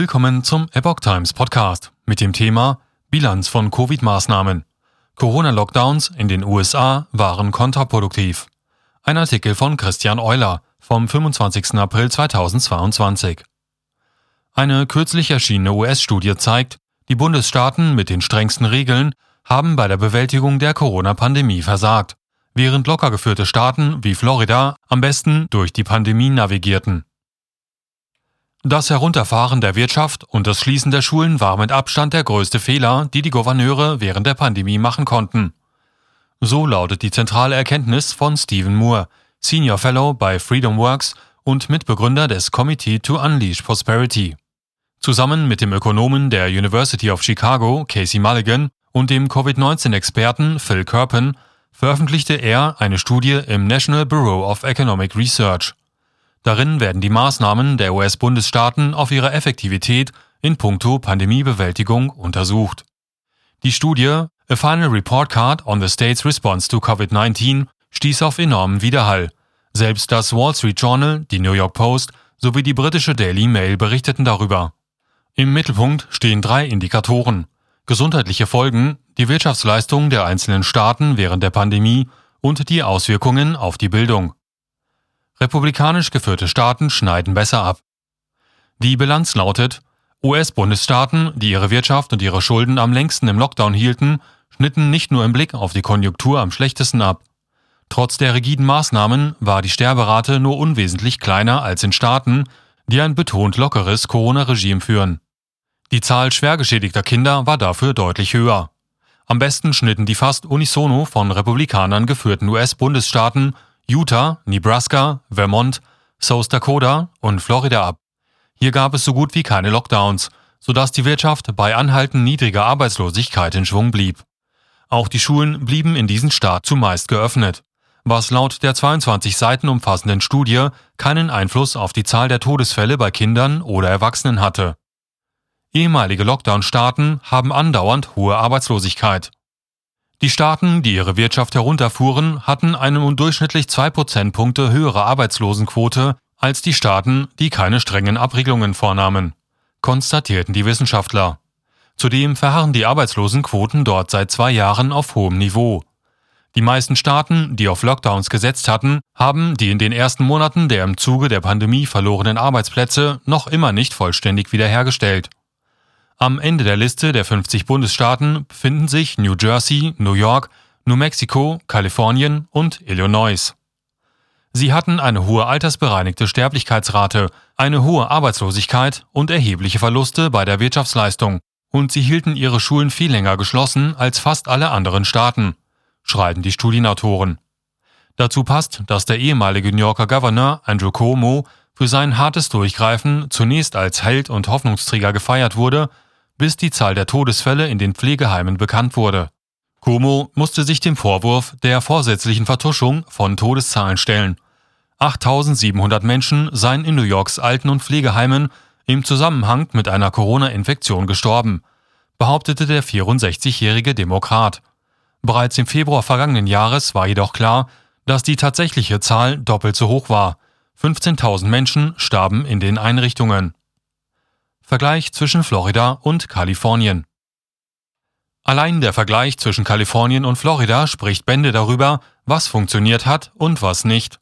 Willkommen zum Epoch Times Podcast mit dem Thema Bilanz von Covid-Maßnahmen. Corona-Lockdowns in den USA waren kontraproduktiv. Ein Artikel von Christian Euler vom 25. April 2022. Eine kürzlich erschienene US-Studie zeigt, die Bundesstaaten mit den strengsten Regeln haben bei der Bewältigung der Corona-Pandemie versagt, während locker geführte Staaten wie Florida am besten durch die Pandemie navigierten. Das Herunterfahren der Wirtschaft und das Schließen der Schulen war mit Abstand der größte Fehler, die die Gouverneure während der Pandemie machen konnten. So lautet die zentrale Erkenntnis von Stephen Moore, Senior Fellow bei Freedom Works und Mitbegründer des Committee to Unleash Prosperity. Zusammen mit dem Ökonomen der University of Chicago, Casey Mulligan, und dem Covid-19-Experten Phil Kerpen veröffentlichte er eine Studie im National Bureau of Economic Research. Darin werden die Maßnahmen der US-Bundesstaaten auf ihre Effektivität in puncto Pandemiebewältigung untersucht. Die Studie A Final Report Card on the State's Response to COVID-19 stieß auf enormen Widerhall. Selbst das Wall Street Journal, die New York Post sowie die britische Daily Mail berichteten darüber. Im Mittelpunkt stehen drei Indikatoren. Gesundheitliche Folgen, die Wirtschaftsleistung der einzelnen Staaten während der Pandemie und die Auswirkungen auf die Bildung. Republikanisch geführte Staaten schneiden besser ab. Die Bilanz lautet, US-Bundesstaaten, die ihre Wirtschaft und ihre Schulden am längsten im Lockdown hielten, schnitten nicht nur im Blick auf die Konjunktur am schlechtesten ab. Trotz der rigiden Maßnahmen war die Sterberate nur unwesentlich kleiner als in Staaten, die ein betont lockeres Corona-Regime führen. Die Zahl schwer geschädigter Kinder war dafür deutlich höher. Am besten schnitten die fast unisono von Republikanern geführten US-Bundesstaaten Utah, Nebraska, Vermont, South Dakota und Florida ab. Hier gab es so gut wie keine Lockdowns, sodass die Wirtschaft bei anhaltend niedriger Arbeitslosigkeit in Schwung blieb. Auch die Schulen blieben in diesen Staat zumeist geöffnet, was laut der 22 Seiten umfassenden Studie keinen Einfluss auf die Zahl der Todesfälle bei Kindern oder Erwachsenen hatte. Ehemalige Lockdown-Staaten haben andauernd hohe Arbeitslosigkeit. Die Staaten, die ihre Wirtschaft herunterfuhren, hatten eine um durchschnittlich zwei Prozentpunkte höhere Arbeitslosenquote als die Staaten, die keine strengen Abregelungen vornahmen, konstatierten die Wissenschaftler. Zudem verharren die Arbeitslosenquoten dort seit zwei Jahren auf hohem Niveau. Die meisten Staaten, die auf Lockdowns gesetzt hatten, haben die in den ersten Monaten der im Zuge der Pandemie verlorenen Arbeitsplätze noch immer nicht vollständig wiederhergestellt. Am Ende der Liste der 50 Bundesstaaten befinden sich New Jersey, New York, New Mexico, Kalifornien und Illinois. Sie hatten eine hohe altersbereinigte Sterblichkeitsrate, eine hohe Arbeitslosigkeit und erhebliche Verluste bei der Wirtschaftsleistung, und sie hielten ihre Schulen viel länger geschlossen als fast alle anderen Staaten, schreiben die Studienautoren. Dazu passt, dass der ehemalige New Yorker Governor Andrew Cuomo für sein hartes Durchgreifen zunächst als Held und Hoffnungsträger gefeiert wurde, bis die Zahl der Todesfälle in den Pflegeheimen bekannt wurde. Cuomo musste sich dem Vorwurf der vorsätzlichen Vertuschung von Todeszahlen stellen. 8700 Menschen seien in New Yorks Alten- und Pflegeheimen im Zusammenhang mit einer Corona-Infektion gestorben, behauptete der 64-jährige Demokrat. Bereits im Februar vergangenen Jahres war jedoch klar, dass die tatsächliche Zahl doppelt so hoch war. 15.000 Menschen starben in den Einrichtungen. Vergleich zwischen Florida und Kalifornien. Allein der Vergleich zwischen Kalifornien und Florida spricht Bände darüber, was funktioniert hat und was nicht,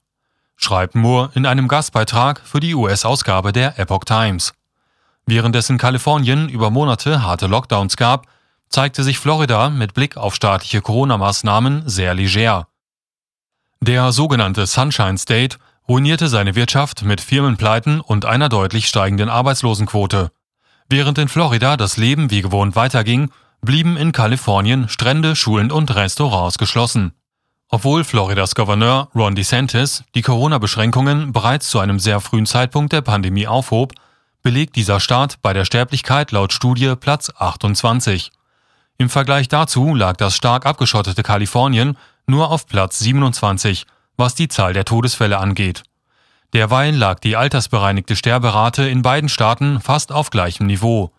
schreibt Moore in einem Gastbeitrag für die US-Ausgabe der Epoch Times. Während es in Kalifornien über Monate harte Lockdowns gab, zeigte sich Florida mit Blick auf staatliche Corona-Maßnahmen sehr leger. Der sogenannte Sunshine State ruinierte seine Wirtschaft mit Firmenpleiten und einer deutlich steigenden Arbeitslosenquote. Während in Florida das Leben wie gewohnt weiterging, blieben in Kalifornien Strände, Schulen und Restaurants geschlossen. Obwohl Floridas Gouverneur Ron DeSantis die Corona-Beschränkungen bereits zu einem sehr frühen Zeitpunkt der Pandemie aufhob, belegt dieser Staat bei der Sterblichkeit laut Studie Platz 28. Im Vergleich dazu lag das stark abgeschottete Kalifornien nur auf Platz 27, was die Zahl der Todesfälle angeht. Derweil lag die altersbereinigte Sterberate in beiden Staaten fast auf gleichem Niveau.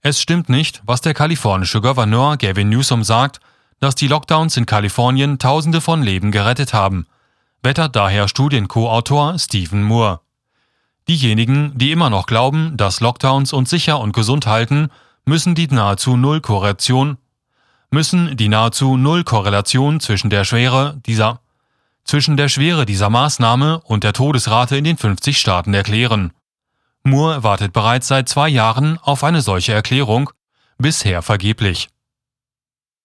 Es stimmt nicht, was der kalifornische Gouverneur Gavin Newsom sagt, dass die Lockdowns in Kalifornien Tausende von Leben gerettet haben, wettert daher Studienko-Autor Stephen Moore. Diejenigen, die immer noch glauben, dass Lockdowns uns sicher und gesund halten, müssen die nahezu Null Korrelation müssen die nahezu Null Korrelation zwischen der Schwere dieser zwischen der Schwere dieser Maßnahme und der Todesrate in den 50 Staaten erklären. Moore wartet bereits seit zwei Jahren auf eine solche Erklärung, bisher vergeblich.